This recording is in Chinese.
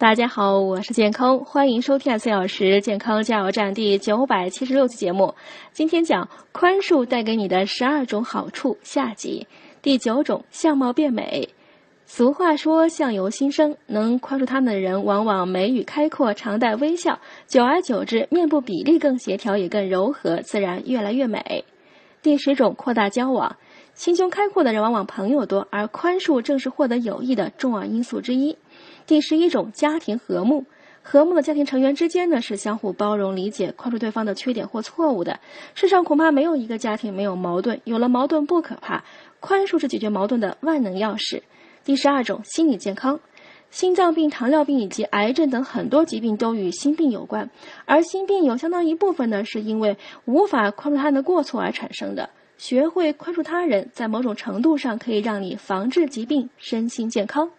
大家好，我是健康，欢迎收听四小时健康加油站第九百七十六期节目。今天讲宽恕带给你的十二种好处下集，第九种相貌变美。俗话说相由心生，能宽恕他们的人，往往眉宇开阔，常带微笑，久而久之，面部比例更协调，也更柔和，自然越来越美。第十种扩大交往，心胸开阔的人往往朋友多，而宽恕正是获得友谊的重要因素之一。第十一种家庭和睦，和睦的家庭成员之间呢是相互包容、理解、宽恕对方的缺点或错误的。世上恐怕没有一个家庭没有矛盾，有了矛盾不可怕，宽恕是解决矛盾的万能钥匙。第十二种心理健康，心脏病、糖尿病以及癌症等很多疾病都与心病有关，而心病有相当一部分呢是因为无法宽恕他人的过错而产生的。学会宽恕他人，在某种程度上可以让你防治疾病、身心健康。